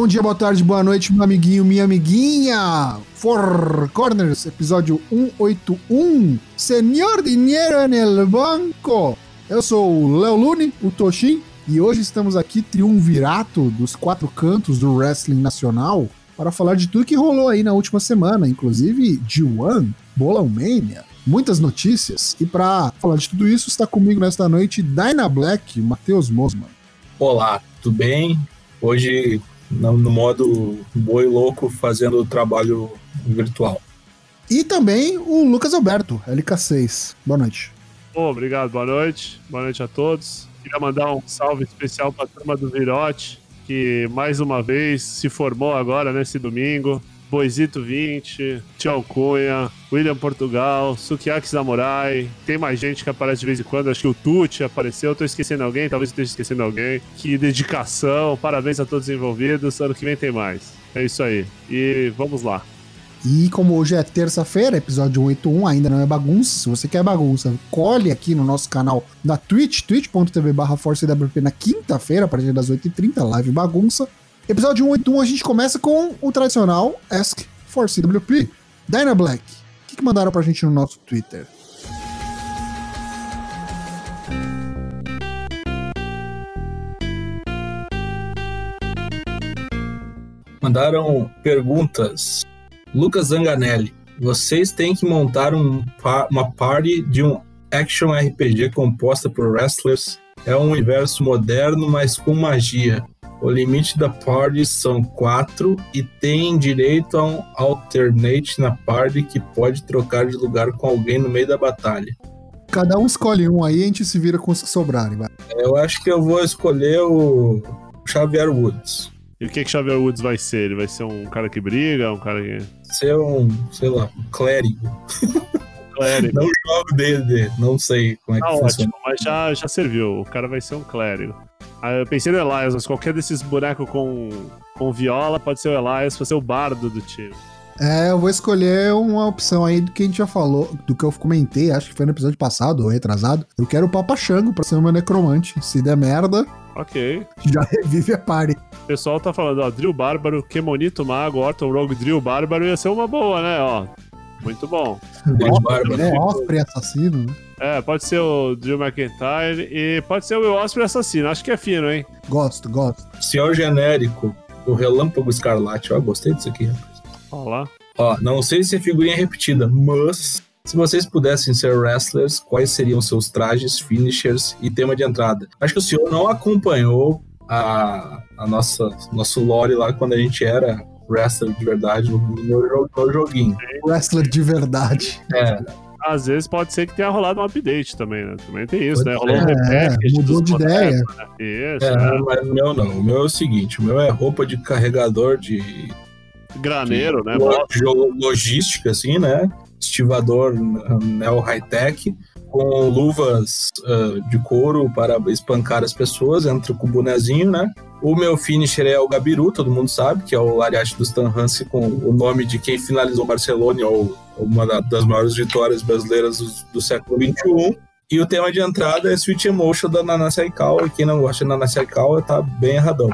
Bom dia, boa tarde, boa noite, meu amiguinho, minha amiguinha. Four Corners, episódio 181. Senhor Dinheiro no Banco. Eu sou o Léo Lune, o Toshin, e hoje estamos aqui, triunvirato dos quatro cantos do wrestling nacional, para falar de tudo que rolou aí na última semana, inclusive G1, Bolão Mania, muitas notícias. E para falar de tudo isso, está comigo nesta noite Dyna Black, Matheus Mosman. Olá, tudo bem? Hoje no, no modo boi louco fazendo o trabalho virtual. E também o Lucas Alberto, LK6. Boa noite. Oh, obrigado, boa noite. Boa noite a todos. Queria mandar um salve especial para a turma do Virote, que mais uma vez se formou agora nesse domingo. Boisito 20, Tchau Cunha, William Portugal, Sukiyaki Samurai. Tem mais gente que aparece de vez em quando. Acho que o Tuti apareceu. Tô esquecendo alguém, talvez esteja esquecendo alguém. Que dedicação. Parabéns a todos os envolvidos. Ano que vem tem mais. É isso aí. E vamos lá. E como hoje é terça-feira, episódio 181, ainda não é bagunça. Se você quer bagunça, colhe aqui no nosso canal da Twitch, twitch.tv barra na quinta-feira, a partir das 8h30, live bagunça. Episódio 181 a gente começa com o tradicional Ask for CWP. Dyna Black, o que, que mandaram pra gente no nosso Twitter? Mandaram perguntas. Lucas Zanganelli, vocês têm que montar um, uma party de um action RPG composta por wrestlers. É um universo moderno, mas com magia. O limite da party são quatro e tem direito a um alternate na party que pode trocar de lugar com alguém no meio da batalha. Cada um escolhe um aí e a gente se vira com os que sobrarem. Vai. Eu acho que eu vou escolher o Xavier Woods. E o que que Xavier Woods vai ser? Ele vai ser um cara que briga, um cara que... Ser um, sei lá, um clérigo. clérigo. Não jogo dele, não sei como é que ah, funciona. Ótimo, mas já, já serviu. O cara vai ser um clérigo. Ah, eu pensei no Elias, mas qualquer desses bonecos com, com viola pode ser o Elias, pode ser o bardo do time. É, eu vou escolher uma opção aí do que a gente já falou, do que eu comentei, acho que foi no episódio passado ou retrasado. Eu quero o Papa Xango pra ser o meu necromante. Se der merda, Ok. Já revive a party. O pessoal tá falando, ó, Drill Bárbaro, Kemonito Mago, Orton Rogue Drill Bárbaro ia ser uma boa, né, ó. Muito bom. Osprey, é Osprey assassino, né? É, pode ser o Drew McIntyre e pode ser o Will Osprey assassino. Acho que é fino, hein? Gosto, gosto. Senhor genérico, o Relâmpago Escarlate. Ó, gostei disso aqui, rapaz. Olha lá. Ó, não sei se é figurinha repetida, mas se vocês pudessem ser wrestlers, quais seriam seus trajes, finishers e tema de entrada? Acho que o senhor não acompanhou a, a nossa nosso lore lá quando a gente era wrestler de verdade no, no, no joguinho. Wrestler de verdade. É. Às vezes pode ser que tenha rolado um update também, né? Também tem isso, pode né? Rolou um é, mudou de ideia. Né? Isso, é, né? mas o meu não. O meu é o seguinte: o meu é roupa de carregador de. Graneiro, de, né? Logística, assim, né? Estivador neo high-tech com luvas uh, de couro para espancar as pessoas, entra com o bonezinho, né? O meu finisher é o Gabiru, todo mundo sabe, que é o Lariate do Stan Hansen com o nome de quem finalizou Barcelona, ou uma das maiores vitórias brasileiras do, do século XXI. E o tema de entrada é Sweet Emotion da Nana Saikal, e quem não gosta de Nana Saikal tá bem erradão.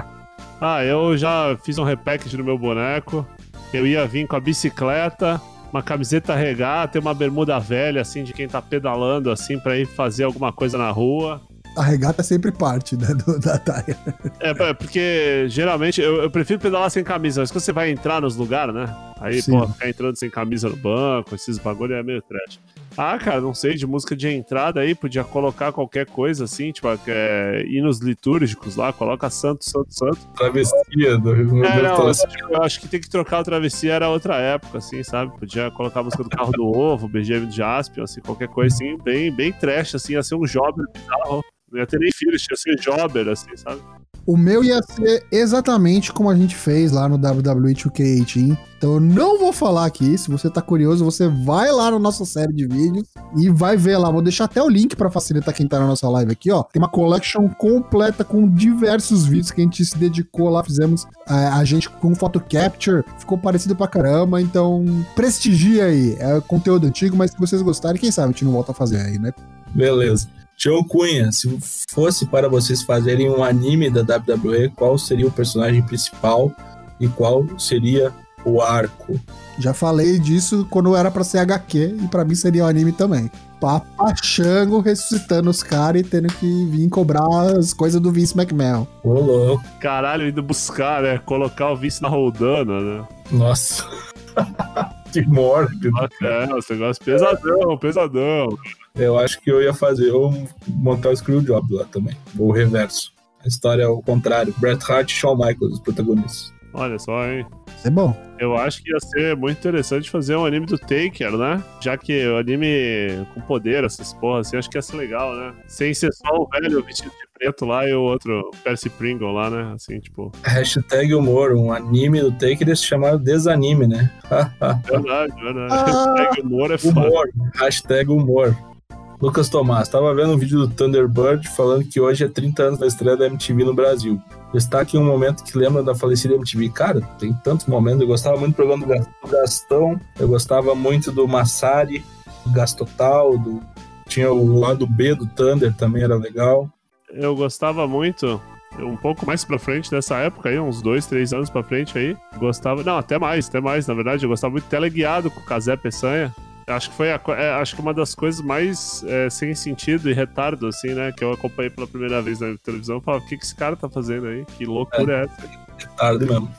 Ah, eu já fiz um repackage no meu boneco. Eu ia vir com a bicicleta, uma camiseta regata e uma bermuda velha, assim, de quem tá pedalando, assim, pra ir fazer alguma coisa na rua. A regata é sempre parte né, do, da taia. É, porque geralmente eu, eu, prefiro pedalar sem camisa, mas quando você vai entrar nos lugares, né? Aí, Sim. pô, ficar entrando sem camisa no banco, esses bagulho é meio trash. Ah, cara, não sei, de música de entrada aí, podia colocar qualquer coisa assim, tipo, é, hinos litúrgicos lá, coloca santo, santo, santo. Travessia do Rio é, não, eu, acho, eu acho que tem que trocar o travessia, era outra época, assim, sabe? Podia colocar a música do carro do ovo, BGM de Jaspion, assim, qualquer coisa assim, bem, bem trash, assim, ia ser um jobber bizarro. Não ia ter nem filhos, ia ser jobber, assim, sabe? O meu ia ser exatamente como a gente fez lá no WWE 2K18. Então eu não vou falar aqui. Se você tá curioso, você vai lá na nossa série de vídeos e vai ver lá. Vou deixar até o link para facilitar quem tá na nossa live aqui, ó. Tem uma collection completa com diversos vídeos que a gente se dedicou lá. Fizemos é, a gente com photo capture. Ficou parecido pra caramba. Então prestigia aí. É conteúdo antigo, mas se vocês gostarem, quem sabe a gente não volta a fazer aí, né? Beleza. Tião Cunha, se fosse para vocês fazerem um anime da WWE, qual seria o personagem principal e qual seria o arco? Já falei disso quando era pra ser HQ e pra mim seria o anime também. Papachango ressuscitando os caras e tendo que vir cobrar as coisas do Vince McMahon. Ô, louco. Caralho, indo buscar, né? Colocar o vice na roldana, né? Nossa. que morte. É, esse negócio pesadão, pesadão. Eu acho que eu ia fazer, eu montar o Screwjob lá também. Ou o reverso. A história é o contrário. Bret Hart e Shawn Michaels, os protagonistas. Olha só, hein? Isso é bom. Eu acho que ia ser muito interessante fazer um anime do Taker, né? Já que o anime com poder, essas porras, assim, acho que ia ser legal, né? Sem ser só o velho vestido de preto lá e o outro Percy Pringle lá, né? Assim, tipo. Hashtag humor, um anime do Taker ia se chamar Desanime, né? Verdade, verdade. Hashtag humor é foda. humor. Hashtag humor. Lucas Tomás, tava vendo um vídeo do Thunderbird falando que hoje é 30 anos da estreia da MTV no Brasil. Destaque um momento que lembra da falecida MTV. Cara, tem tantos momentos. Eu gostava muito do programa do Gastão, eu gostava muito do Massari, do Gastotal, do... tinha o lado B do Thunder, também era legal. Eu gostava muito. Um pouco mais pra frente dessa época aí, uns dois, três anos pra frente aí. Gostava. Não, até mais, até mais, na verdade. Eu gostava muito de teleguiado com o Casé Peçanha. Acho que foi a é, acho que uma das coisas mais é, sem sentido e retardo, assim, né? Que eu acompanhei pela primeira vez na televisão. Eu falava, o que, que esse cara tá fazendo aí? Que loucura é, essa? É tarde mesmo.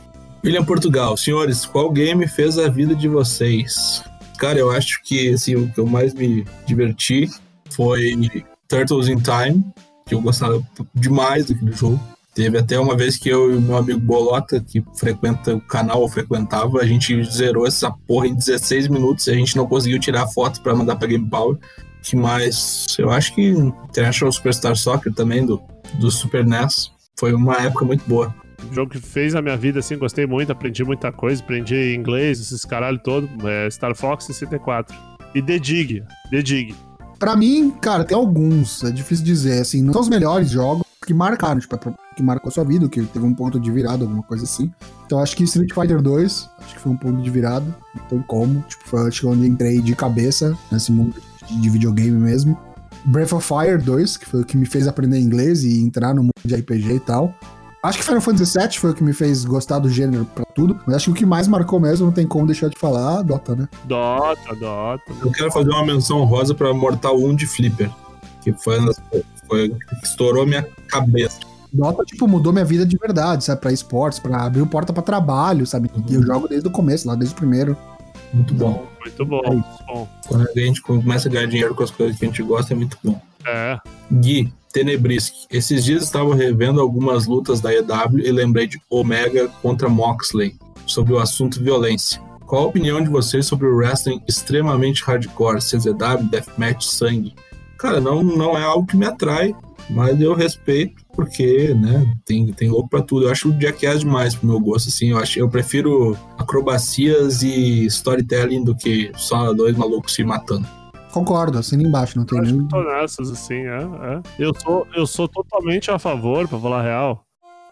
William Portugal, senhores, qual game fez a vida de vocês? Cara, eu acho que assim, o que eu mais me diverti foi Turtles in Time, que eu gostava demais daquele jogo. Teve até uma vez que eu e meu amigo Bolota, que frequenta o canal, ou frequentava, a gente zerou essa porra em 16 minutos e a gente não conseguiu tirar foto pra mandar pra Game Power. Que mais? Eu acho que International Superstar Soccer também, do, do Super NES. Foi uma época muito boa. Um jogo que fez a minha vida, assim, gostei muito, aprendi muita coisa, aprendi inglês, esses caralho todo. É Star Fox 64. E The Dig, The Dig. Pra mim, cara, tem alguns, é difícil dizer, assim, não são os melhores jogos que marcaram, tipo, que marcou sua vida, que teve um ponto de virada, alguma coisa assim. Então acho que Street Fighter 2, acho que foi um ponto de virada, tem como, tipo, foi acho que onde entrei de cabeça nesse mundo de videogame mesmo. Breath of Fire 2, que foi o que me fez aprender inglês e entrar no mundo de RPG e tal. Acho que Final Fantasy VII foi o que me fez gostar do gênero pra tudo, mas acho que o que mais marcou mesmo, não tem como deixar de falar, Dota, né? Dota, Dota. Eu quero fazer uma menção rosa pra Mortal 1 de Flipper, que foi, foi estourou minha cabeça. Dota, tipo, mudou minha vida de verdade, sabe? Pra esportes, pra abrir porta pra trabalho, sabe? E eu jogo desde o começo, lá desde o primeiro. Muito bom. Muito bom, É muito bom. Quando a gente começa a ganhar dinheiro com as coisas que a gente gosta, é muito bom. É. Gui, Tenebrisk. Esses dias estava revendo algumas lutas da EW e lembrei de Omega contra Moxley, sobre o assunto violência. Qual a opinião de vocês sobre o wrestling extremamente hardcore, CZW, deathmatch, sangue? Cara, não, não é algo que me atrai, mas eu respeito porque, né, tem, tem louco pra tudo. Eu acho o Jackass demais pro meu gosto, assim. Eu, acho, eu prefiro acrobacias e storytelling do que só dois malucos se matando. Concordo, assina embaixo, não tem Eu nem. que tô nessas, assim, é, é. Eu sou, eu sou totalmente a favor, pra falar a real,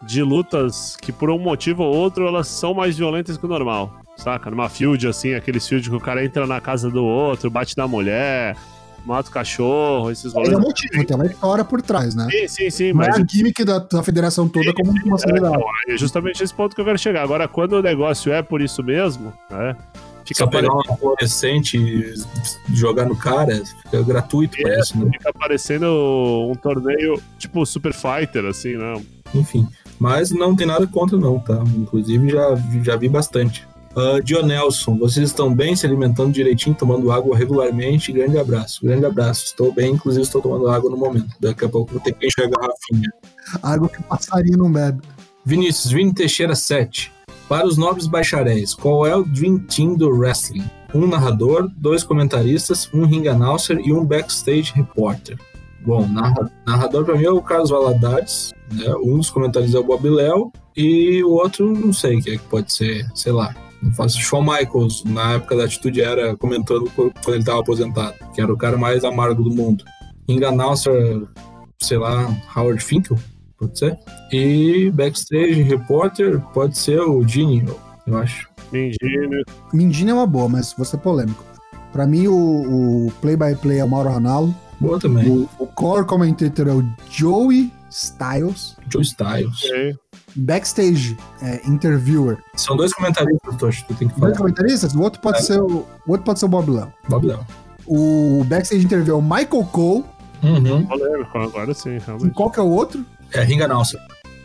de lutas que por um motivo ou outro elas são mais violentas que o normal. Saca? Numa field, assim, aqueles field que o cara entra na casa do outro, bate na mulher, mata o cachorro, esses Tem rolês. um motivo, tem uma história por trás, né? Sim, sim, sim, mas é a gimmick da, da federação toda como uma É, então, é justamente esse ponto que eu quero chegar. Agora, quando o negócio é por isso mesmo, né? Fica, Só pegar apare- uma fluorescente e jogar no cara, fica gratuito, É. parece, né? fica parecendo um torneio tipo Super Fighter, assim, né? Enfim. Mas não tem nada contra, não, tá? Inclusive já, já vi bastante. Uh, Dionelson, vocês estão bem, se alimentando direitinho, tomando água regularmente? Grande abraço, grande abraço. Estou bem, inclusive estou tomando água no momento. Daqui a pouco vou ter que encher a garrafinha. Água que passarinho não bebe. Vinícius, Vini Teixeira 7. Para os nobres bacharéis, qual é o Dream Team do wrestling? Um narrador, dois comentaristas, um ring announcer e um backstage repórter. Bom, narra- narrador para mim é o Carlos Valadares, né? um dos comentaristas é o Bob Léo e o outro não sei quem é que pode ser, sei lá. Não faço Shawn Michaels, na época da Atitude Era, comentando quando ele estava aposentado, que era o cara mais amargo do mundo. Ring announcer, sei lá, Howard Finkel, pode ser? E backstage repórter pode ser o Gene, eu acho. Mindine. Mindina é uma boa, mas vou ser polêmico. Pra mim, o, o play-by-play é o Mauro Ranallo. Boa também. O, o core commentator é o Joey Styles. Joe Styles. Ok. Backstage é, interviewer. São dois comentaristas, Tocho, tu tem que Dois falar. comentaristas? O outro pode É. ser o, o outro pode ser o Bob Léo. Bob Léo. O backstage interviewer é o Michael Cole. Uhum. Polêmico, agora sim, E realmente. qual que é o outro? É Ringa Nelson.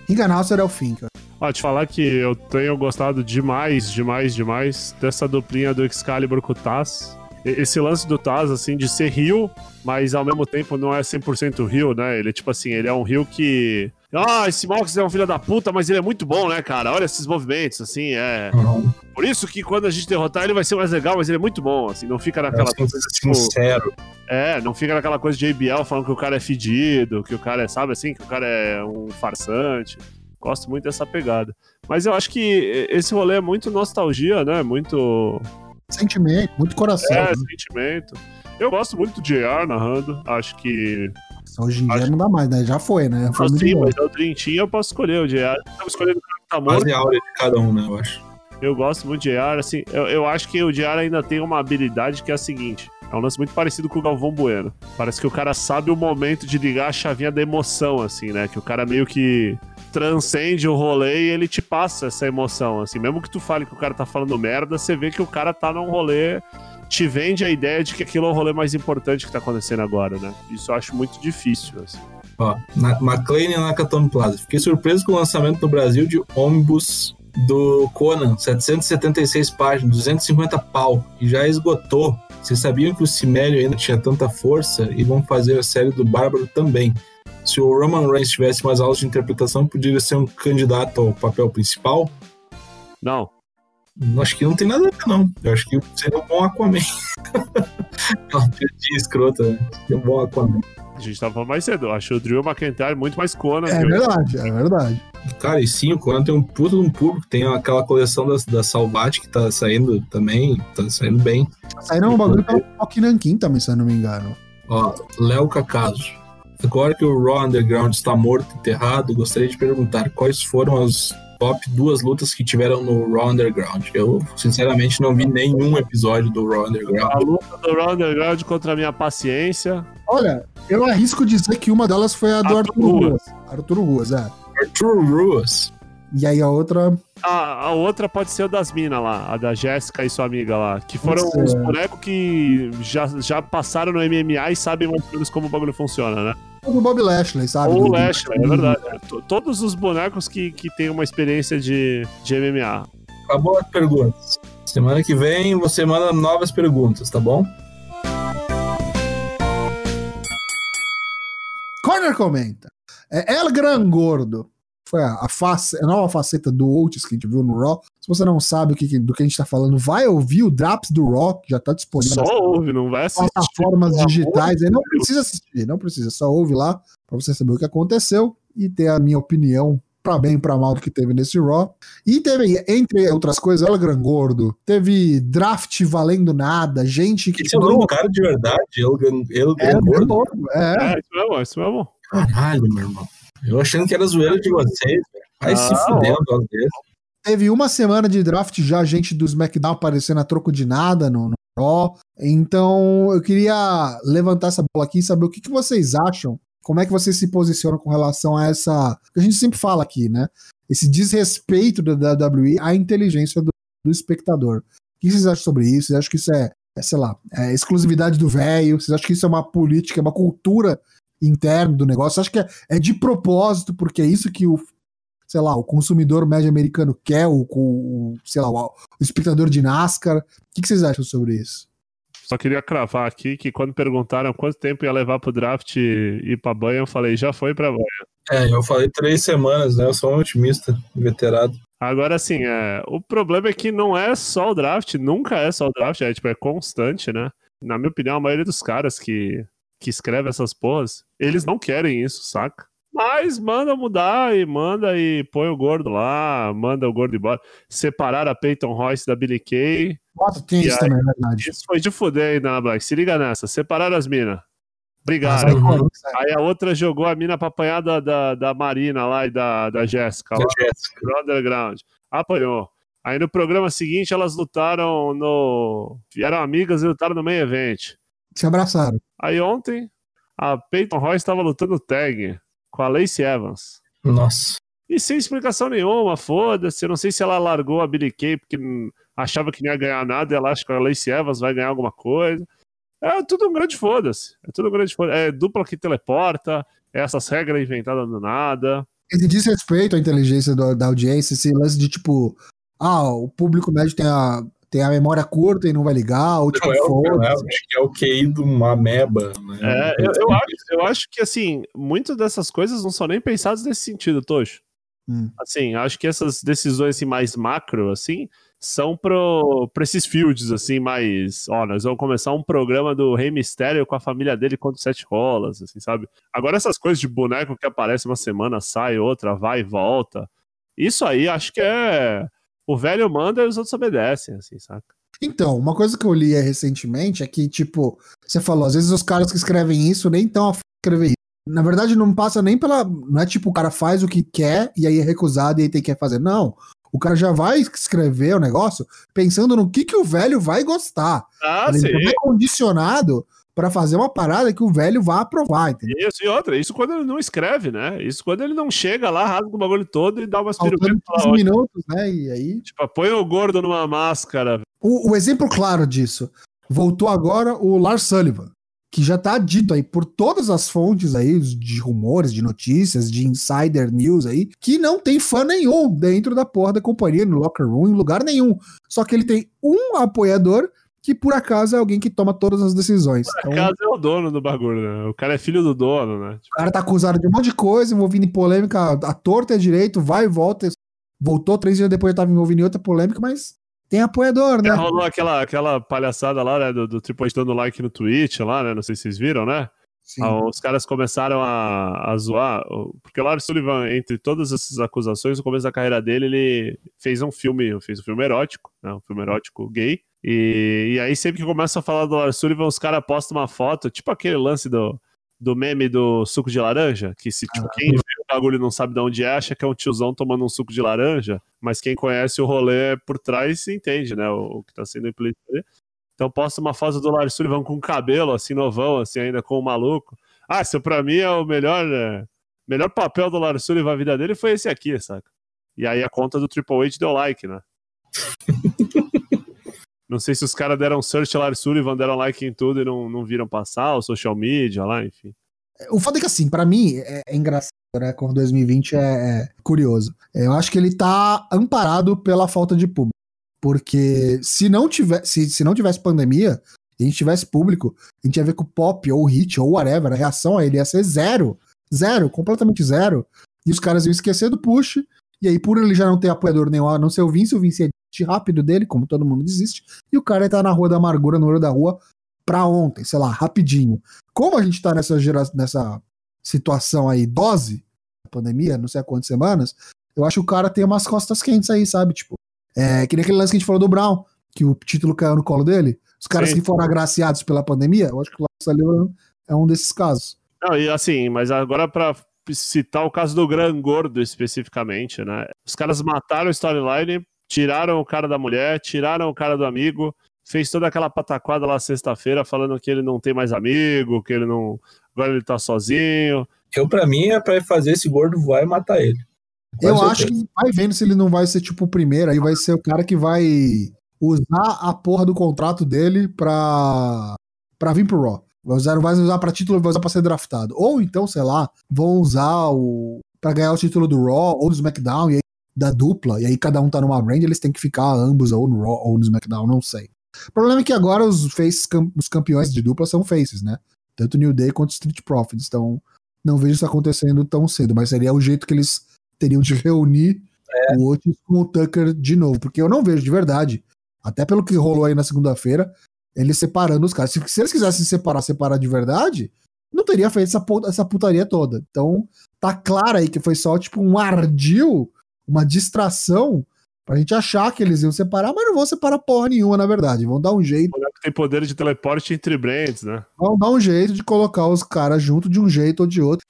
Ringa Nasser é o Finca. Ó, te falar que eu tenho gostado demais, demais, demais dessa duplinha do Excalibur com o Taz. E- Esse lance do Taz, assim, de ser Rio, mas ao mesmo tempo não é 100% Rio, né? Ele, tipo assim, ele é um Rio que... Ah, esse Mox é um filho da puta, mas ele é muito bom, né, cara? Olha esses movimentos, assim, é... Uhum. Por isso que quando a gente derrotar ele vai ser mais legal, mas ele é muito bom, assim, não fica naquela coisa, tipo... sincero. É, não fica naquela coisa de ABL falando que o cara é fedido, que o cara é, sabe assim, que o cara é um farsante. Gosto muito dessa pegada. Mas eu acho que esse rolê é muito nostalgia, né? Muito Sentimento, muito coração. é, né? sentimento. Eu gosto muito do JR narrando. Acho que. Hoje em dia acho- não dá mais, né? Já foi, né? Foi muito Assim, bom. mas é o Dream Team eu posso escolher o JR. Eu escolher o cara que tá morto. Quase a áurea de cada um, né, eu acho. Eu gosto muito de JR, assim, eu, eu acho que o JR ainda tem uma habilidade que é a seguinte. É um lance muito parecido com o Galvão Bueno. Parece que o cara sabe o momento de ligar a chavinha da emoção, assim, né? Que o cara meio que transcende o rolê e ele te passa essa emoção, assim. Mesmo que tu fale que o cara tá falando merda, você vê que o cara tá num rolê, te vende a ideia de que aquilo é o rolê mais importante que tá acontecendo agora, né? Isso eu acho muito difícil, assim. Ó, na, McLean e Nakatomi Plaza. Fiquei surpreso com o lançamento no Brasil de ônibus do Conan, 776 páginas, 250 pau, e já esgotou. Vocês sabiam que o Cimério ainda tinha tanta força e vão fazer a série do Bárbaro também. Se o Roman Reigns tivesse mais aulas de interpretação, poderia ser um candidato ao papel principal? Não, Acho que não tem nada a ver, não. Eu acho que seria um bom Aquaman. É uma piadinha escrota, né? Seria um bom Aquaman. a gente tava falando mais cedo. Eu acho o Drew McIntyre muito mais Conan. É verdade, é verdade. Cara, e sim, o Conan tem um puto de um público. Tem aquela coleção da, da Salvat que tá saindo também. Tá saindo bem. Saíram um bagulho pela Rock Nankin também, se eu não me engano. Ó, Léo Cacaso. Agora que o Raw Underground está morto e enterrado, gostaria de perguntar quais foram as top duas lutas que tiveram no Raw Underground. Eu, sinceramente, não vi nenhum episódio do Raw Underground. A luta do Raw Underground contra a minha paciência. Olha, eu arrisco dizer que uma delas foi a do Arthur Arthur Ruas. Ruas. Arthur Ruas, é. Arthur Ruas. E aí a outra. A, a outra pode ser o das minas lá, a da Jéssica e sua amiga lá. Que foram os bonecos que já, já passaram no MMA e sabem mais ou menos como o bagulho funciona, né? O do Bob Lashley, sabe? Ou o Do- Lashley, é verdade. É, to- Todos os bonecos que, que têm uma experiência de, de MMA. Acabou as perguntas. Semana que vem você manda novas perguntas, tá bom? Corner comenta. É El Gran Gordo. Foi a, a, face, a nova faceta do Otis que a gente viu no Raw. Se você não sabe que, do que a gente tá falando, vai ouvir o Draps do Raw, que já tá disponível Só ouve, não vai assistir. plataformas digitais. Aí não precisa assistir, não precisa. Só ouve lá pra você saber o que aconteceu e ter a minha opinião pra bem e pra mal do que teve nesse Raw. E teve, entre outras coisas, El Gran Gordo. Teve draft valendo nada, gente que. Esse é o nome do cara de verdade, Elgan, Elgan É, Gordo. Gordo, é. É, isso mesmo, é isso mesmo. Caralho, meu irmão. Eu achando que era zoeira de vocês, velho. Vai se Ah, fuder um negócio desse. Teve uma semana de draft já, gente do SmackDown aparecendo a troco de nada no, no. Então, eu queria levantar essa bola aqui e saber o que, que vocês acham. Como é que vocês se posicionam com relação a essa. que a gente sempre fala aqui, né? Esse desrespeito da WWE à inteligência do, do espectador. O que vocês acham sobre isso? Vocês acham que isso é, é, sei lá, é exclusividade do velho? Vocês acham que isso é uma política, é uma cultura interna do negócio? Vocês acham que é, é de propósito, porque é isso que o sei lá, o consumidor médio americano quer, o, o sei lá, o, espectador de NASCAR. O que, que vocês acham sobre isso? Só queria cravar aqui que quando perguntaram quanto tempo ia levar pro draft e ir pra banho, eu falei, já foi pra banho. É, eu falei três semanas, né? Eu sou um otimista, veterado. Agora, assim, é, o problema é que não é só o draft, nunca é só o draft, é, tipo, é constante, né? Na minha opinião, a maioria dos caras que, que escreve essas porras, eles não querem isso, saca? Mas manda mudar e manda e põe o gordo lá, manda o gordo embora. Separar a Peyton Royce da Billy Kay. Nossa, tem isso aí? também, é verdade. Isso foi de fuder aí, Dana Black. Se liga nessa. Separaram as minas. Brigaram. aí, sério. Aí a outra jogou a mina pra apanhar da, da, da Marina lá e da, da Jéssica Jéssica. Underground. Apanhou. Aí no programa seguinte elas lutaram no. Vieram amigas e lutaram no meio evento. Se abraçaram. Aí ontem a Peyton Royce estava lutando tag com a Lacey Evans. Nossa. E sem explicação nenhuma, foda-se. Eu não sei se ela largou a Billy Kay porque achava que não ia ganhar nada e ela acha que a Lacey Evans vai ganhar alguma coisa. É tudo um grande foda-se. É tudo um grande foda-se. É dupla que teleporta, é essas regras inventadas do nada. Esse desrespeito à inteligência do, da audiência, esse lance de tipo, ah, o público médio tem a, tem a memória curta e não vai ligar, ou tipo, Não, é, o, foda-se. é, acho que é o QI de uma ameba. Né? É, eu, eu acho, eu acho que, assim, muitas dessas coisas não são nem pensadas nesse sentido, Tocho. Hum. Assim, acho que essas decisões assim, mais macro, assim, são pro, pra esses fields, assim, mais. Ó, nós vamos começar um programa do Rei Mistério com a família dele contra sete rolas, assim, sabe? Agora, essas coisas de boneco que aparece uma semana, sai outra, vai e volta. Isso aí acho que é. O velho manda e os outros obedecem, assim, saca? Então, uma coisa que eu li recentemente é que, tipo, você falou, às vezes os caras que escrevem isso nem estão a escrever isso. Na verdade, não passa nem pela. Não é tipo o cara faz o que quer e aí é recusado e aí tem que fazer. Não. O cara já vai escrever o negócio pensando no que, que o velho vai gostar. Ah, Ele sim. vai condicionado pra fazer uma parada que o velho vai aprovar, entendeu? Isso, e outra, isso quando ele não escreve, né? Isso quando ele não chega lá, rasga o bagulho todo e dá umas e 15 fala, ó, minutos, né? E aí. Tipo, põe o gordo numa máscara. O, o exemplo claro disso. Voltou agora o Lars Sullivan, que já tá dito aí por todas as fontes aí, de rumores, de notícias, de insider news aí, que não tem fã nenhum dentro da porra da companhia, no locker room, em lugar nenhum. Só que ele tem um apoiador que por acaso é alguém que toma todas as decisões. Por Então, acaso é o dono do bagulho, né? O cara é filho do dono, né? Tipo, o cara tá acusado de um monte de coisa, envolvido em polêmica, a torta é direito, vai e volta. Voltou três dias depois, tava envolvido em outra polêmica, mas tem apoiador, né? rolou aquela, aquela palhaçada lá, né? Do, do Triple H dando like no Twitch lá, né? Não sei se vocês viram, né? Ah, os caras começaram a, a zoar, porque o Lars Sullivan, entre todas essas acusações, no começo da carreira dele, ele fez um filme, fez um filme erótico, né, um filme erótico gay, e, e aí sempre que começa a falar do Lars Sullivan, os caras postam uma foto, tipo aquele lance do, do meme do suco de laranja, que se tipo, Ah. quem vê o bagulho e não sabe de onde é, acha que é um tiozão tomando um suco de laranja, mas quem conhece o rolê por trás entende, né, o, o que tá sendo implícito ali. Então posta uma foto do Lars Sullivan com cabelo, assim, novão, assim, ainda com o maluco. Ah, isso pra mim é o melhor, né, melhor papel do Lars Sullivan na vida dele foi esse aqui, saca? E aí a conta do Triple H deu like, né? não sei se os caras deram search Lars Sullivan, deram like em tudo e não, não viram passar, o social media lá, enfim. O foda é que, assim, pra mim, é, é engraçado, né? Como 2020 é, é curioso. Eu acho que ele tá amparado pela falta de público. Porque se não, tiver, se, se não tivesse pandemia, e a gente tivesse público, a gente ia ver que o pop, ou o hit, ou whatever, a reação a ele ia ser zero. Zero, completamente zero. E os caras iam esquecer do push. E aí, por ele já não ter apoiador nenhum, a não ser o Vince, o Vince ia rápido dele, como todo mundo desiste. E o cara estar na rua da amargura, no olho da rua, pra ontem, sei lá, rapidinho. Como a gente tá nessa, gera, nessa situação aí, dose, pandemia, não sei há quantas semanas, eu acho que o cara tem umas costas quentes aí, sabe? Tipo, é que nem aquele lance que a gente falou do Brown, que o título caiu no colo dele. Os caras Sim. que foram agraciados pela pandemia, eu acho que o Lars Sullivan é um desses casos. Não, e assim, mas agora pra citar o caso do Gran Gordo especificamente, né? Os caras mataram o storyline, tiraram o cara da mulher, tiraram o cara do amigo, fez toda aquela pataquada lá sexta-feira falando que ele não tem mais amigo, que ele não. Agora ele tá sozinho. Eu, pra mim, é pra fazer esse gordo voar e matar ele. Eu acho que vai vendo se ele não vai ser tipo o primeiro, aí vai ser o cara que vai usar a porra do contrato dele pra, pra vir pro Raw. Vai usar, não vai usar pra título, vai usar pra ser draftado. Ou então, sei lá, vão usar o. pra ganhar o título do Raw ou do SmackDown, e aí, da dupla, e aí cada um tá numa brand, eles têm que ficar ambos ou no Raw ou no SmackDown, não sei. O problema é que agora os, faces, os campeões de dupla são faces, né? Tanto New Day quanto Street Profits. Então, não vejo isso acontecendo tão cedo, mas seria o jeito que eles teriam de reunir o Otis com o Tucker de novo, porque eu não vejo de verdade, até pelo que rolou aí na segunda-feira, eles separando os caras. Se, se eles quisessem separar, separar de verdade, não teria feito essa, essa putaria toda. Então, tá claro aí que foi só tipo um ardil, uma distração pra gente achar que eles iam separar, mas não vão separar porra nenhuma, na verdade. Vão dar um jeito, tem poder de teleporte entre brands, né? vão dar um jeito de colocar os caras junto de um jeito ou de outro.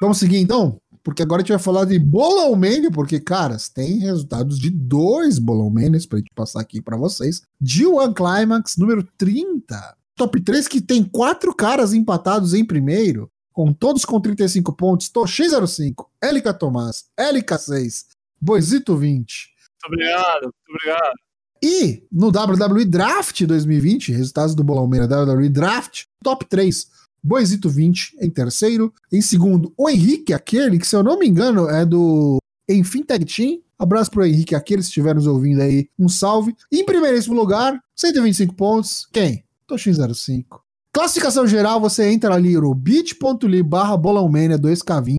Vamos seguir então? Porque agora a gente vai falar de Bolão Mania, porque, caras, tem resultados de dois Bolão Manias pra gente passar aqui pra vocês. De One Climax número 30. Top 3 que tem quatro caras empatados em primeiro, com todos com 35 pontos. Toshi05, LK Tomás, LK6, Boisito 20. Muito obrigado, muito obrigado. E no WWE Draft 2020, resultados do Bolão Meira WWE Draft, top 3, Boisito 20 em terceiro. Em segundo, o Henrique, aquele que, se eu não me engano, é do Enfim Tag Team. Abraço pro Henrique, aquele, se estiver nos ouvindo aí, um salve. Em primeiríssimo lugar, 125 pontos. Quem? Toshin05. Classificação geral, você entra ali no bit.ly barra bolãomania 2K20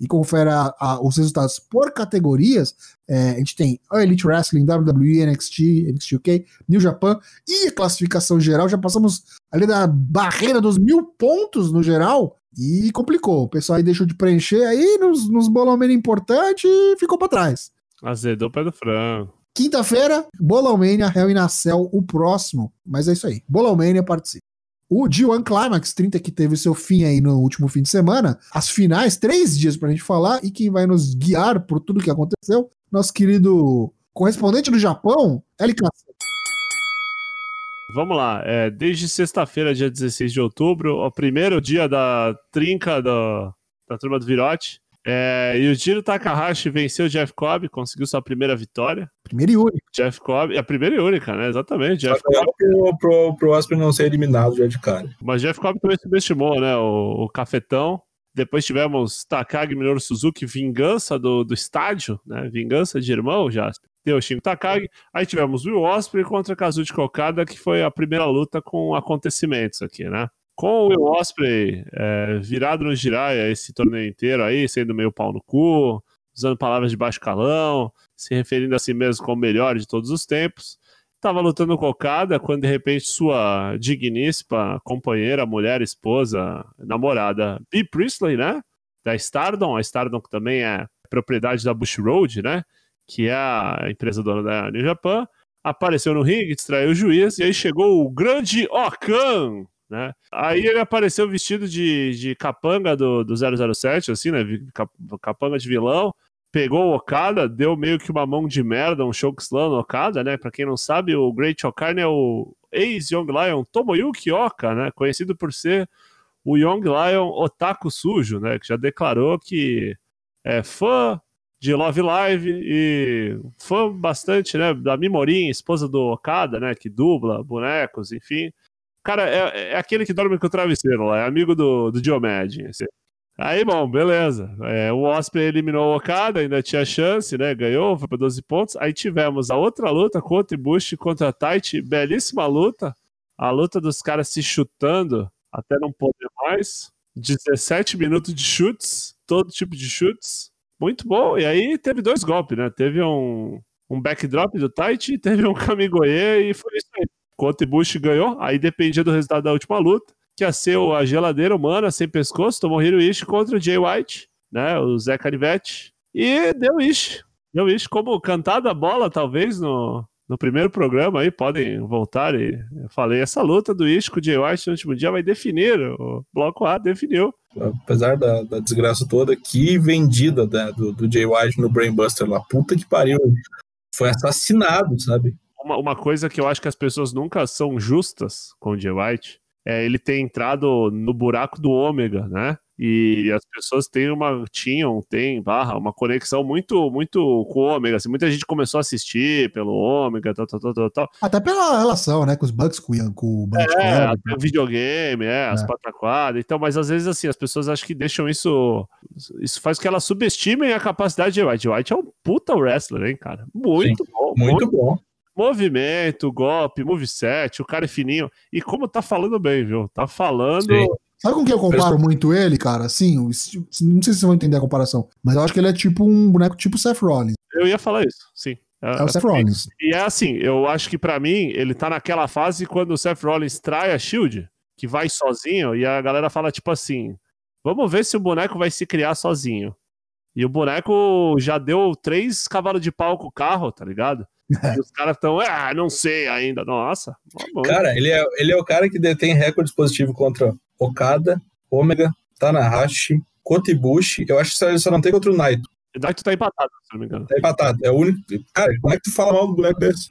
e confere a, a, os resultados por categorias. É, a gente tem Elite Wrestling, WWE, NXT, NXT UK, New Japan e a classificação geral. Já passamos ali da barreira dos mil pontos no geral e complicou. O pessoal aí deixou de preencher aí nos, nos bolão menos importante e ficou para trás. Azedou o pé do frango. Quinta-feira, Bolãomania, Hell in a Cell, o próximo. Mas é isso aí. Bolãomania participa. O G1 Climax 30, que teve seu fim aí no último fim de semana, as finais, três dias pra gente falar, e quem vai nos guiar por tudo que aconteceu, nosso querido correspondente do Japão, LK. Vamos lá, é, desde sexta-feira, dia 16 de outubro, o primeiro dia da trinca da, da turma do Virote, é, e o Jiro Takahashi venceu o Jeff Cobb, conseguiu sua primeira vitória. Primeira e única. Jeff Cobb, a primeira e única, né? Exatamente. Jeff Cobb. Pro, pro, pro Osprey não ser eliminado já de cara. Mas Jeff Cobb também subestimou, né? O, o cafetão. Depois tivemos Takagi Minoru Suzuki, vingança do, do estádio, né? Vingança de irmão, já. Deu o Shingo Takagi. Aí tivemos o Will Osprey contra Kazuchi Kokada, que foi a primeira luta com acontecimentos aqui, né? Com o Will Osprey é, virado no Jiraiya esse torneio inteiro aí, sendo meio pau no cu, usando palavras de baixo calão, se referindo a si mesmo como o melhor de todos os tempos. Estava lutando com Okada quando de repente sua digníssima companheira, mulher, esposa, namorada, Bea Priestley, né? Da Stardom, a Stardom que também é propriedade da Bush Road, né? Que é a empresa dona da New Japan, apareceu no ringue, distraiu o juiz, e aí chegou o grande Okan, né? Aí ele apareceu vestido de, de capanga do, do 007, assim, né? Capanga de vilão. Pegou o Okada, deu meio que uma mão de merda, um chokeslam no Okada, né? Pra quem não sabe, o Great Okarne é o ex-Young Lion Tomoyuki Oka, né? Conhecido por ser o Young Lion otaku sujo, né? Que já declarou que é fã de Love Live e fã bastante, né? Da Mimorin, esposa do Okada, né? Que dubla bonecos, enfim. Cara, é, é, aquele que dorme com o travesseiro lá, é amigo do, do Diomed. Assim. Aí, bom, beleza. É, o Osprey eliminou o Okada, ainda tinha chance, né? Ganhou, foi para 12 pontos. Aí tivemos a outra luta contra Ibushi contra Taichi, belíssima luta. A luta dos caras se chutando até não poder mais. 17 minutos de chutes, todo tipo de chutes. Muito bom. E aí teve dois golpes, né? Teve um, um backdrop do Taichi, teve um Kamigoye e foi isso aí. Conte Bush ganhou, aí dependia do resultado da última luta, que ia ser a geladeira humana sem pescoço, tomou Hiroishi contra o Jay White, né, o Zé Canivete, e deu Ishi. Deu Ishi como cantada bola, talvez, no, no primeiro programa aí, podem voltar e eu falei, essa luta do Ishi com o Jay White no último dia vai definir, o bloco A definiu. Apesar da, da desgraça toda, que vendida né, do, do Jay White no Brainbuster lá, puta que pariu, foi assassinado, sabe? Uma, uma coisa que eu acho que as pessoas nunca são justas com o Jay White é ele ter entrado no buraco do ômega, né? E as pessoas têm uma, tinham, tem, barra, uma conexão muito, muito com o ômega. Assim, muita gente começou a assistir pelo ômega, tal, tal, tal, tal. Até pela relação, né, com os bugs, com, com o Bugs É, até o videogame, é, as é. pataquadas. Então, mas às vezes, assim, as pessoas acham que deixam isso. Isso faz com que elas subestimem a capacidade de White. White é um puta wrestler, hein, cara? Muito Sim, bom. Muito, muito bom. Movimento, golpe, moveset, o cara é fininho. E como tá falando bem, viu? Tá falando. Sim. Sabe com que eu comparo muito ele, cara? Assim, não sei se vocês vão entender a comparação, mas eu acho que ele é tipo um boneco tipo Seth Rollins. Eu ia falar isso, sim. É, é o Seth Rollins. E é assim, eu acho que para mim, ele tá naquela fase quando o Seth Rollins trai a Shield, que vai sozinho, e a galera fala tipo assim: vamos ver se o boneco vai se criar sozinho. E o boneco já deu três cavalos de pau com o carro, tá ligado? E os caras estão, ah, não sei ainda. Nossa. Cara, ele é, ele é o cara que detém recorde positivo contra Okada, Ômega, Tanahashi, Kotibushi. Eu acho que só não tem contra o Naito. O Naito tá empatado, se não me engano. Tá empatado. É o único. Cara, como é que tu fala mal do boneco desse?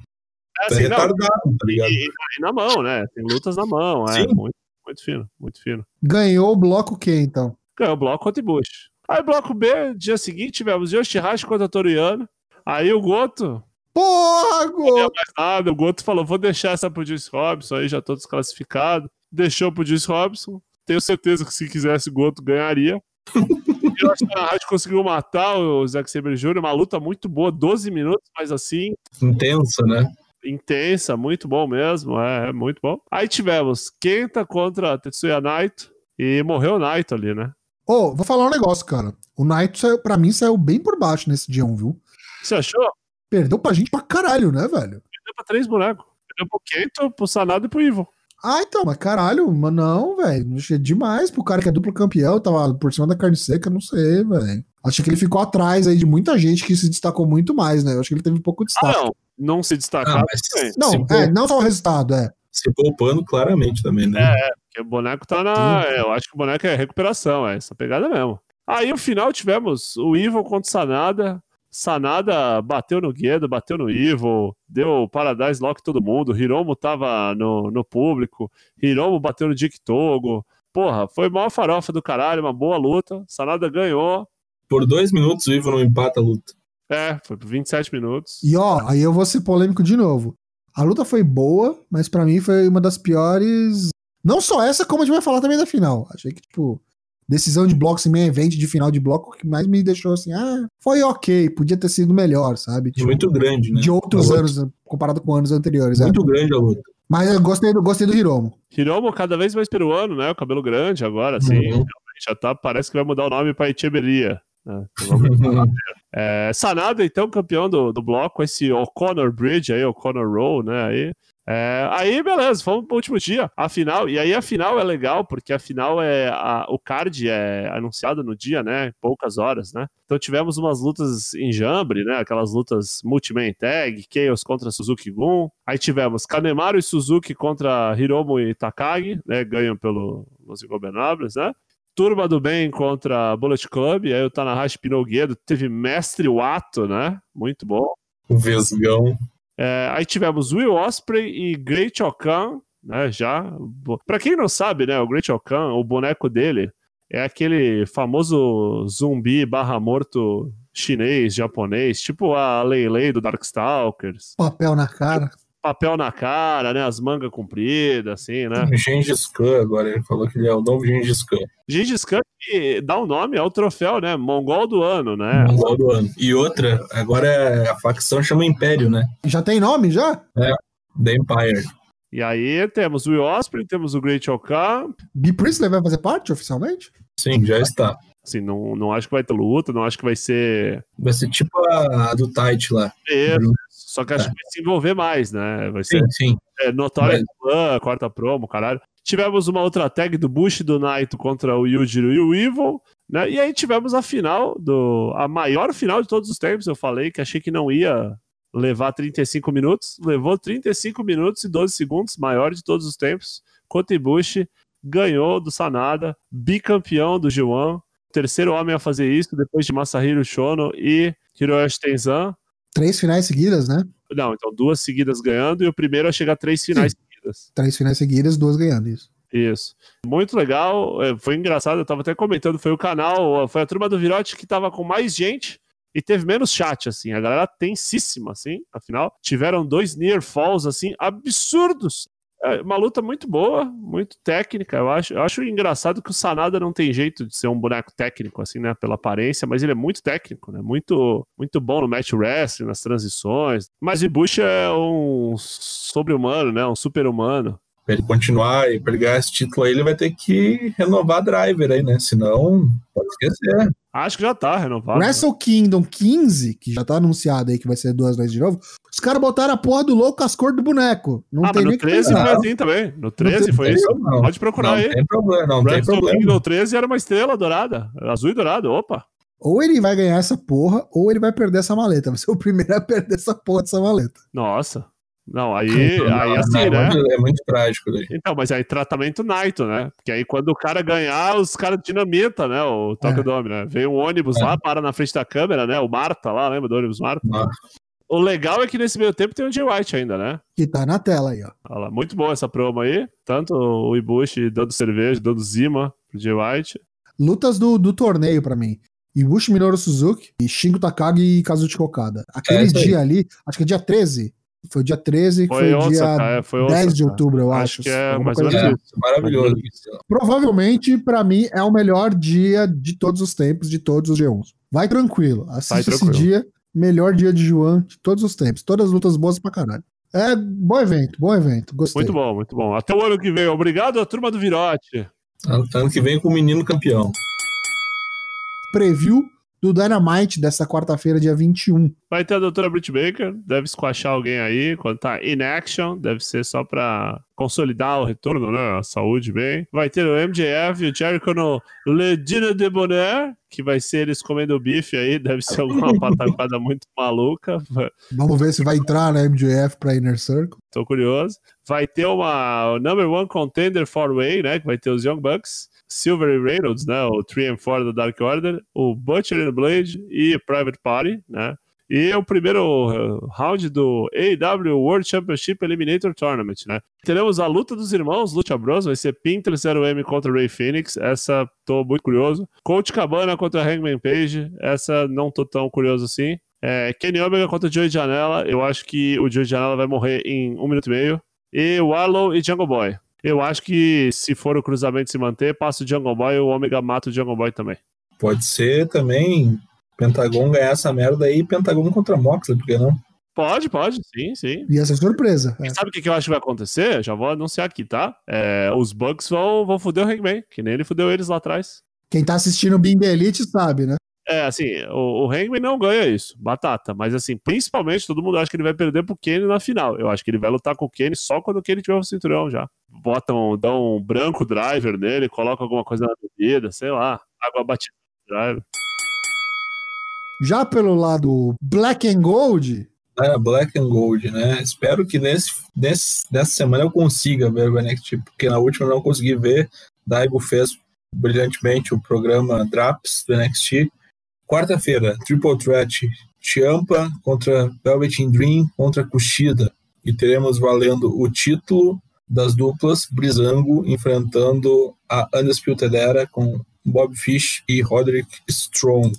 É assim, não, retardado, tá ligado? e, e na mão, né? Tem lutas na mão, é Sim. muito, muito fino, muito fino. Ganhou o bloco o quê, então? Ganhou o bloco contra o Bush. Aí bloco B, dia seguinte, tivemos Yoshihashi contra Toriano. Aí o Goto, Porra, não Gol! mais nada, o Goto falou, vou deixar essa pro Juice Robinson, aí já tô desclassificado. Deixou pro Juice Robinson. Tenho certeza que se quisesse o Goto ganharia. E o Tanahashi conseguiu matar o Zack Sabre Jr., uma luta muito boa, 12 minutos, mas assim, Intensa, né? intensa, muito bom mesmo, é, é muito bom. Aí tivemos Kenta contra Tetsuya Naito e morreu o Naito ali, né? Ô, vou falar um negócio, cara. O Naito, saiu, pra mim, saiu bem por baixo nesse dia 1, viu? Você achou? Perdeu pra gente pra caralho, né, velho? Perdeu pra três bonecos. Perdeu pro Kento, pro Sanado e pro Ivo. Ah, então, mas caralho, mas não, velho. Achei demais pro cara que é duplo campeão, tava por cima da carne seca, não sei, velho. Achei que ele ficou atrás aí de muita gente que se destacou muito mais, né? Eu acho que ele teve pouco Ah, destaque. não. Não se Ah, destacar. mas bem. não, se, é, não só o resultado, é. se poupando claramente também, né? É, porque o boneco tá na. é, eu acho que o boneco é recuperação, é essa pegada mesmo. Aí no final tivemos o Evil contra o Sanada. Sanada bateu no Guedo, bateu no Evil, deu Paradise Lock todo mundo. Hiromo tava no, no público. Hiromo bateu no Dick Togo. Porra, foi maior farofa do caralho, uma boa luta. Sanada ganhou. Por dois minutos o Ivo não empata a luta. É, foi por 27 minutos. E ó, aí eu vou ser polêmico de novo. A luta foi boa, mas pra mim foi uma das piores. Não só essa, como a gente vai falar também da final. Achei que, tipo, decisão de blocos em meio evento de final de bloco, o que mais me deixou assim, ah, foi ok, podia ter sido melhor, sabe? Tipo, Muito grande, né? de outros anos, comparado com anos anteriores. é. Muito grande a luta. Mas eu gostei do, gostei do Hiromo. Hiromo cada vez mais peruano, né? O cabelo grande agora, assim. Uhum. Realmente já tá, parece que vai mudar o nome pra Echeverria. Né? Então É, Sanada, então, campeão do, do bloco, esse O'Connor Bridge aí, O'Connor Roll, né? Aí, é, aí, beleza, fomos pro último dia, a final. E aí a final é legal, porque a final é. a- o card é anunciado no dia, né? Poucas horas, né? Então tivemos umas lutas em jambre, né? Aquelas lutas Multiman Tag, Chaos contra Suzuki Gun. Aí tivemos Kanemaru e Suzuki contra Hiromu e Takagi, né? Ganham pelo Los Ingobernables, né? Turma do Bem contra Bullet Club, aí o Tanahashi pinou o Guedo, teve Mestre Wato, né? Muito bom. O Vesgão. É, aí tivemos Will Osprey e Great Okan, né? Já. Pra quem não sabe, né? O Great Okan, o boneco dele é aquele famoso zumbi barra morto chinês, japonês, tipo a Lei Lei do Darkstalkers. Papel na cara. Papel na cara, né? As mangas compridas, assim, né? Gengis Khan, agora ele falou que ele é o novo Gengis Khan. Gengis Khan que dá o nome ao troféu, né? Mongol do ano, né? Mongol do ano. E outra, agora é- a facção chama Império, né? Já tem nome, já? The Empire. E aí temos o Osprey, temos o Great Okan. B. Priestley vai fazer parte oficialmente? Sim, já está. Assim, não, não acho que vai ter luta, não acho que vai ser. Vai ser tipo a, a do Tite lá. Isso. Só que acho que vai se envolver mais, né? Vai ser Sim, sim. é, Notória Clã, quarta promo, caralho. Tivemos uma outra tag do Bush e do Naito contra o Yujiro e o Evil, né? E aí tivemos a final, do a maior final de todos os tempos. Eu falei que achei que não ia levar 35 minutos. Levou 35 minutos e 12 segundos, maior de todos os tempos. Kota Ibushi ganhou do Sanada, bicampeão do G1. Terceiro homem a fazer isso, depois de Masahiro Shono e Hiroshi Tenzan. Três finais seguidas, né? Não, então duas seguidas ganhando e o primeiro a chegar a três finais seguidas. Três finais seguidas, duas ganhando isso. Isso. Muito legal. é, Foi engraçado, eu tava até comentando, foi o canal, foi a turma do Virote que tava com mais gente e teve menos chat, assim. A galera tensíssima, assim, afinal. Tiveram dois near falls, assim, absurdos. É uma luta muito boa, muito técnica, eu acho. Eu acho engraçado que o Sanada não tem jeito de ser um boneco técnico, assim, né, pela aparência, mas ele é muito técnico, né, muito, muito bom no match wrestling, nas transições. Mas Ibushi é um sobre-humano, né, um super-humano. Pra ele continuar e pra ele ganhar esse título aí, ele vai ter que renovar a driver aí, né? Senão, pode esquecer. Acho que já tá renovado. Wrestle Kingdom 15, que já tá anunciado aí que vai ser duas noites de novo, os caras botaram a porra do louco as cores do boneco. Não ah, tem mas nem no o que 13 pensar. foi assim também. No 13 tem- foi Tem isso. problema. Pode procurar não aí. tem problema, não tem Wrestle problema. Kingdom 13 era uma estrela dourada. Azul e dourado, opa. Ou ele vai ganhar essa porra, ou ele vai perder essa maleta. Vai ser o primeiro a perder essa porra dessa maleta. Nossa. Não, aí, Não, aí não, assim, é, né? muito, é muito trágico daí. Então, mas aí tratamento Naito, né? Porque aí quando o cara ganhar, os caras dinamita, né? O Tokyo É. Dome, né? Veio um ônibus É. lá, para na frente da câmera, né? O Marta lá, lembra do ônibus Marta? Ah. O legal é que nesse meio tempo tem o Jay White ainda, né? Que tá na tela aí, ó. Olha lá, muito boa essa promo aí. Tanto o Ibushi dando cerveja, dando zima pro Jay White. Lutas do, do torneio pra mim. Ibushi Minoru Suzuki e Shingo Takagi e Kazuchi Okada. Aquele É, dia ali, acho que é dia 13. Foi o dia 13, que Foi foi, o Osaka, dia é, foi 10 de outubro, eu Acho acho. que é mais coisa assim. É, maravilhoso. Provavelmente, pra mim, é o melhor dia de todos os tempos, de todos os G1s. Vai tranquilo. Assiste Vai esse tranquilo. dia, melhor dia de Juan de todos os tempos. Todas as lutas boas pra caralho. É, bom evento, bom evento. Gostei. Muito bom, muito bom. Até o ano que vem. Obrigado à turma do Virote. Ano que vem com o menino campeão. Preview do Dynamite dessa quarta-feira, dia 21. Vai ter a doutora Britt Baker, deve squashar alguém aí quando tá in action, deve ser só pra consolidar o retorno, né? A saúde bem. Vai ter o MJF e o Jericho no Le Dîner de Bonheur, que vai ser eles comendo bife aí, deve ser alguma pataquada muito maluca. Vamos ver se vai entrar na MJF pra Inner Circle. Tô curioso. Vai ter uma number one contender for way, né? Que vai ter os Young Bucks, Silver Reynolds, né? O 3 and 4 do Dark Order, o Butcher and Blade e Private Party, né? E o primeiro uh, round do AEW World Championship Eliminator Tournament, né? Teremos a luta dos irmãos Lucha Bros, vai ser Pinter 0M contra Ray Phoenix, essa tô muito curioso. Coach Cabana contra Hangman Page, essa não tô tão curioso assim. É, Kenny Omega contra Joey Janela, eu acho que o Joey Janela vai morrer em um minuto e meio. E Warlow e Jungle Boy. Eu acho que se for o cruzamento se manter, passa o Jungle Boy e o Omega mata o Jungle Boy também. Pode ser também Pentagon ganhar essa merda aí, Pentagon contra Moxley, por que não? Pode, pode, sim, sim. Ia ser surpresa. é. E sabe o que, que eu acho que vai acontecer? Já vou anunciar aqui, tá? É, os Bucks vão, vão foder o Hangman, que nem ele fudeu eles lá atrás. Quem tá assistindo o Bing Elite sabe, né? É, assim, o, o Hangman não ganha isso, batata. Mas, assim, principalmente, todo mundo acha que ele vai perder pro Kenny na final. Eu acho que ele vai lutar com o Kenny só quando o Kenny tiver o cinturão já. Botam, dão um branco driver nele, colocam alguma coisa na bebida, sei lá, água batida no driver. Já pelo lado Black and Gold, É, Black and Gold, né? Espero que nesse, nesse, nessa semana eu consiga ver o NXT, porque na última eu não consegui ver. Daigo fez brilhantemente o programa Draps do NXT. Quarta-feira, Triple Threat, Ciampa contra Velvet Dream contra Kushida. E teremos valendo o título das duplas Brizango enfrentando a Undisputed Era com Bob Fish e Roderick Strong.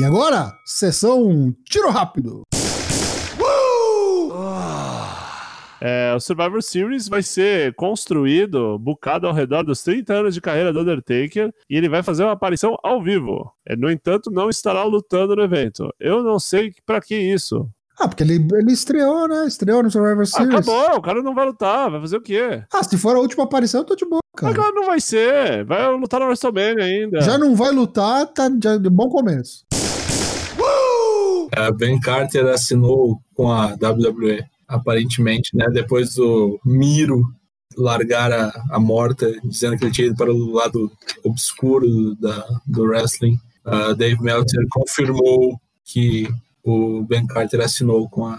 E agora, sessão tiro rápido. É, o Survivor Series vai ser construído, bucado ao redor dos 30 anos de carreira do Undertaker, e ele vai fazer uma aparição ao vivo. É, no entanto, não estará lutando no evento. Eu não sei pra que isso. Ah, porque ele, ele estreou, né? Estreou no Survivor Ah, Series. acabou, o cara não vai lutar, vai fazer o quê? Ah, se for a última aparição, eu tô de boa, cara. Agora não vai ser, vai lutar no WrestleMania ainda. Já não vai lutar, tá já, de bom começo. A Ben Carter assinou com a WWE, aparentemente, né? Depois do Miro largar a, a morta, dizendo que ele tinha ido para o lado obscuro da, do wrestling. Uh, Dave Meltzer confirmou que o Ben Carter assinou com a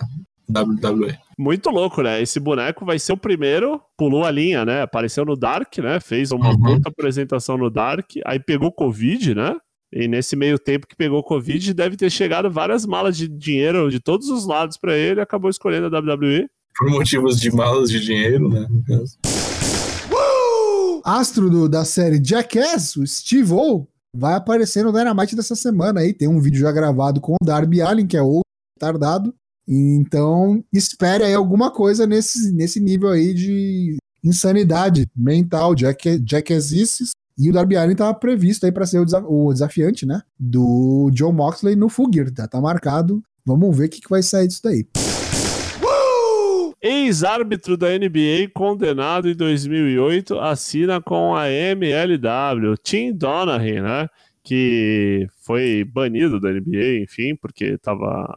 WWE. Muito louco, né? Esse boneco vai ser o primeiro, pulou a linha, né? Apareceu no Dark, né? Fez uma Uhum. puta apresentação no Dark, aí pegou Covid, né? E nesse meio tempo que pegou Covid, deve ter chegado várias malas de dinheiro de todos os lados pra ele e acabou escolhendo a WWE. Por motivos de malas de dinheiro, né? No caso. Astro do- da série Jackass, o Steve O, vai aparecer no Dynamite dessa semana aí. Tem um vídeo já gravado com o Darby Allin, que é outro retardado. Então, espere aí alguma coisa nesse, nesse nível aí de insanidade mental, Jack, Jackassices. E o Darby Allin estava previsto aí para ser o, desa- o desafiante, né? Do John Moxley no Full Gear. Tá, tá marcado. Vamos ver o que, que vai sair disso daí. Ex-árbitro da NBA condenado em 2008 assina com a MLW, Tim Donaghy, né? Que foi banido da NBA, enfim, porque estava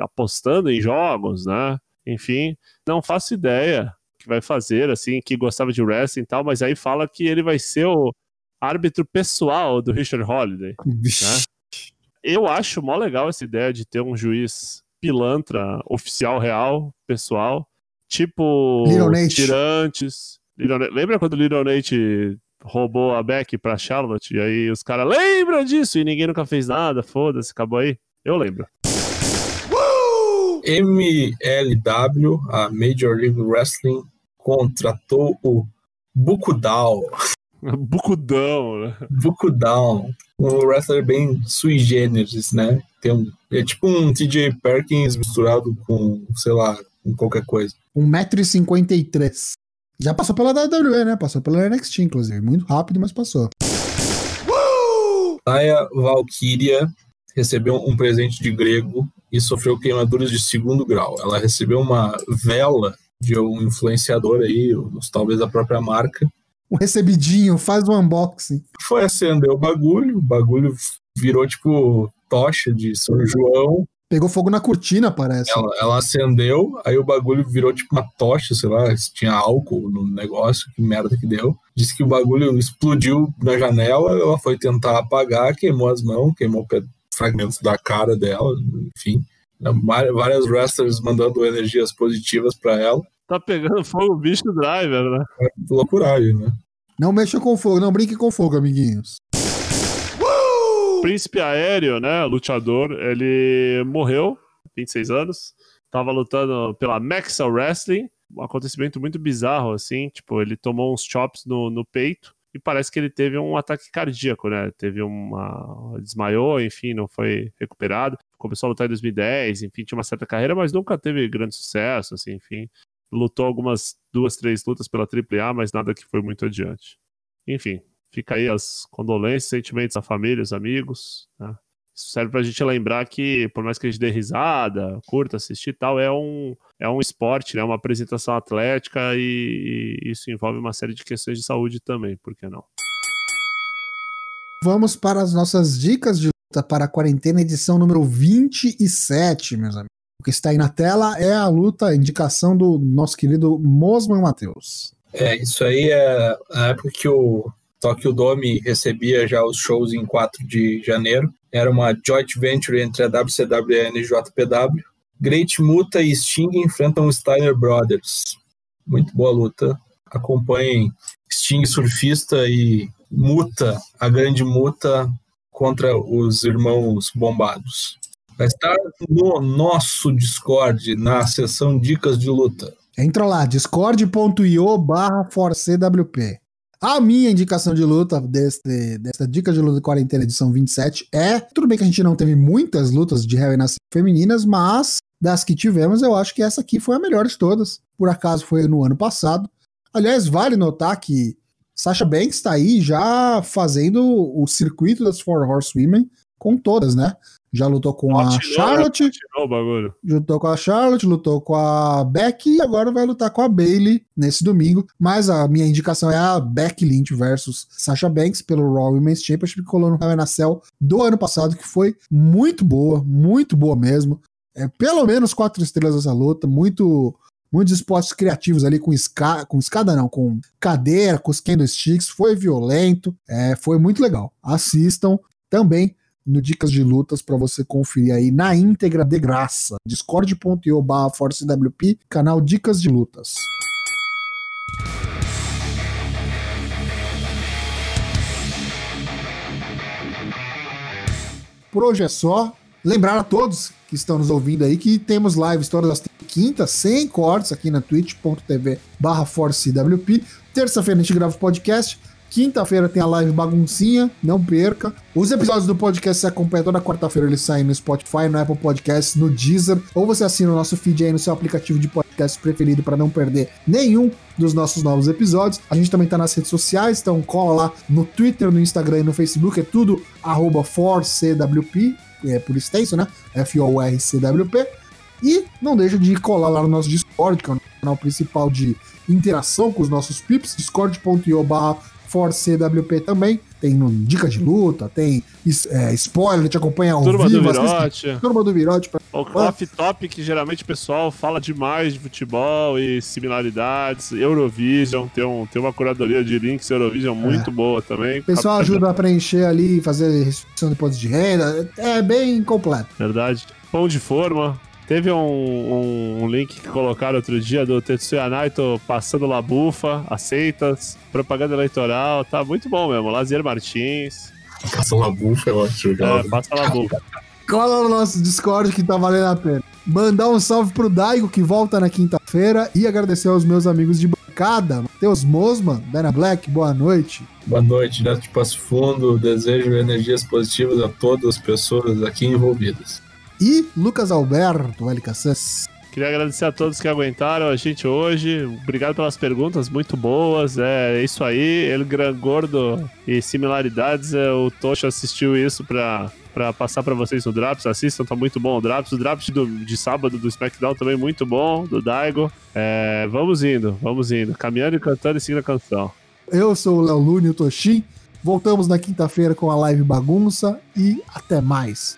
apostando em jogos, né? Enfim, não faço ideia o que vai fazer, assim, que gostava de wrestling e tal, mas aí fala que ele vai ser o árbitro pessoal do Richard Holiday. Vixe. Eu acho mó legal essa ideia de ter um juiz pilantra, oficial real, pessoal, tipo Little. Tirantes. Little Nate- Lembra quando o Little Nate roubou a Beck pra Charlotte? E aí os caras lembram disso e ninguém nunca fez nada, foda-se, acabou aí? Eu lembro. MLW, a Major League Wrestling, contratou o Bukudal. Bucudão, né? Bukudal. Um wrestler bem sui generis, né? Tem um, é tipo um TJ Perkins misturado com, sei lá, com qualquer coisa. 1,53m. Já passou pela WWE, né? Passou pela NXT, inclusive. Muito rápido, mas passou. Naya Valkyria recebeu um presente de grego e sofreu queimaduras de segundo grau. Ela recebeu uma vela de um influenciador aí, talvez da própria marca. Um recebidinho, faz um unboxing. Foi acender o bagulho, o bagulho virou tipo tocha de São João. Pegou fogo na cortina, parece. Ela, ela acendeu, aí o bagulho virou tipo uma tocha, sei lá, se tinha álcool no negócio, que merda que deu. Disse que o bagulho explodiu na janela, ela foi tentar apagar, queimou as mãos, queimou fragmentos da cara dela, enfim. Várias wrestlers mandando energias positivas para ela. Tá pegando fogo o bicho driver, né? É loucuragem, né? Não mexa com fogo, não brinque com fogo, amiguinhos. Príncipe Aéreo, né, lutador, ele morreu, 26 anos, tava lutando pela Maxa Wrestling, um acontecimento muito bizarro, assim, tipo, ele tomou uns chops no, no peito e parece que ele teve um ataque cardíaco, né, teve uma... desmaiou, enfim, não foi recuperado, começou a lutar em 2010, enfim, tinha uma certa carreira, mas nunca teve grande sucesso, assim, enfim, lutou algumas duas, três lutas pela AAA, mas nada que foi muito adiante. Enfim, Fica aí as condolências, sentimentos à família, aos amigos. Né? Isso serve pra gente lembrar que, por mais que a gente dê risada, curta, assistir e tal, é um, é um esporte, né? uma apresentação atlética e, e isso envolve uma série de questões de saúde também, por que não? Vamos para as nossas dicas de luta para a quarentena, edição número 27, meus amigos. O que está aí na tela é a luta, a indicação do nosso querido Mosman Matheus. É, isso aí é a época que o Tokyo Dome recebia já os shows em 4 de janeiro. Era uma joint venture entre a WCWN e JPW. Great Muta e Sting enfrentam Steiner Brothers. Muito boa luta. Acompanhem Sting surfista e Muta, a grande Muta contra os irmãos bombados. Vai estar no nosso Discord, na seção Dicas de Luta. Entra lá, discord.io barra. A minha indicação de luta deste, desta dica de luta de quarentena edição 27 é. Tudo bem que a gente não teve muitas lutas de Hell in femininas, mas das que tivemos, eu acho que essa aqui foi a melhor de todas. Por acaso foi no ano passado. Aliás, vale notar que Sasha Banks está aí já fazendo o circuito das Four Horsewomen com todas, né? Já lutou com a né? Charlotte. Lutou com a Charlotte, lutou com a Becky e agora vai lutar com a Bailey nesse domingo. Mas a minha indicação é a Becky Lynch versus Sasha Banks pelo Raw Women's Championship que colou no Hell in a Cell do ano passado, que foi muito boa, muito boa mesmo. É, pelo menos quatro estrelas essa luta, muito muitos esportes criativos ali com, esca com escada não, com cadeira, com os candlesticks, foi violento, é, foi muito legal. Assistam também no Dicas de Lutas para você conferir aí na íntegra de graça. discord.io barra ForceWP, canal Dicas de Lutas. Por hoje é só. Lembrar a todos que estão nos ouvindo aí que temos lives todas as quintas, sem cortes, aqui na twitch.tv barra ForceWP. Terça-feira a gente grava o podcast. Quinta-feira tem a live baguncinha, não perca. Os episódios do podcast se acompanham toda quarta-feira, eles saem no Spotify, no Apple Podcasts, no Deezer, ou você assina o nosso feed aí no seu aplicativo de podcast preferido para não perder nenhum dos nossos novos episódios. A gente também tá nas redes sociais, então cola lá no Twitter, no Instagram e no Facebook, é tudo arroba forcwp, é por extenso, né? F-O-R-C-W-P. E não deixa de colar lá no nosso Discord, que é o canal principal de interação com os nossos pips, discord.io barra Force CWP também. Tem no Dica de Luta, tem é, spoiler, te acompanha ao Turma vivo. Do Virote. Turma do Virote. Pra... O off-top que geralmente o pessoal fala demais de futebol e similaridades. Eurovision, tem, um, tem uma curadoria de links Eurovision é. muito boa também. O pessoal ajuda a preencher ali, fazer restrição de pontos de renda. É bem completo. Verdade. Pão de forma, Teve um, um, um, link que colocaram outro dia do Tetsuya Naito passando labufa, aceitas, propaganda eleitoral, tá muito bom mesmo. Lazier Martins. Passa labufa, eu acho. É, passa labufa. Cola no nosso Discord que tá valendo a pena. Mandar um salve pro Daigo que volta na quinta-feira e agradecer aos meus amigos de bancada, Matheus Mosman, Dana Black, boa noite. Boa noite, direto de Passo Fundo. Desejo energias positivas a todas as pessoas aqui envolvidas. E Lucas Alberto, LKCS. Queria agradecer a todos que aguentaram a gente hoje. Obrigado pelas perguntas, muito boas. É isso aí. Ele Gran Gordo e similaridades. É, o Tocho assistiu isso pra, pra passar pra vocês no Drops. Assistam, tá muito bom o Drops. O Drops do, de sábado do SmackDown também muito bom, do Daigo. É, vamos indo, vamos indo. Caminhando e cantando e seguindo a canção. Eu sou o Léo Lune, o Toshin. Voltamos na quinta-feira com a live bagunça e até mais.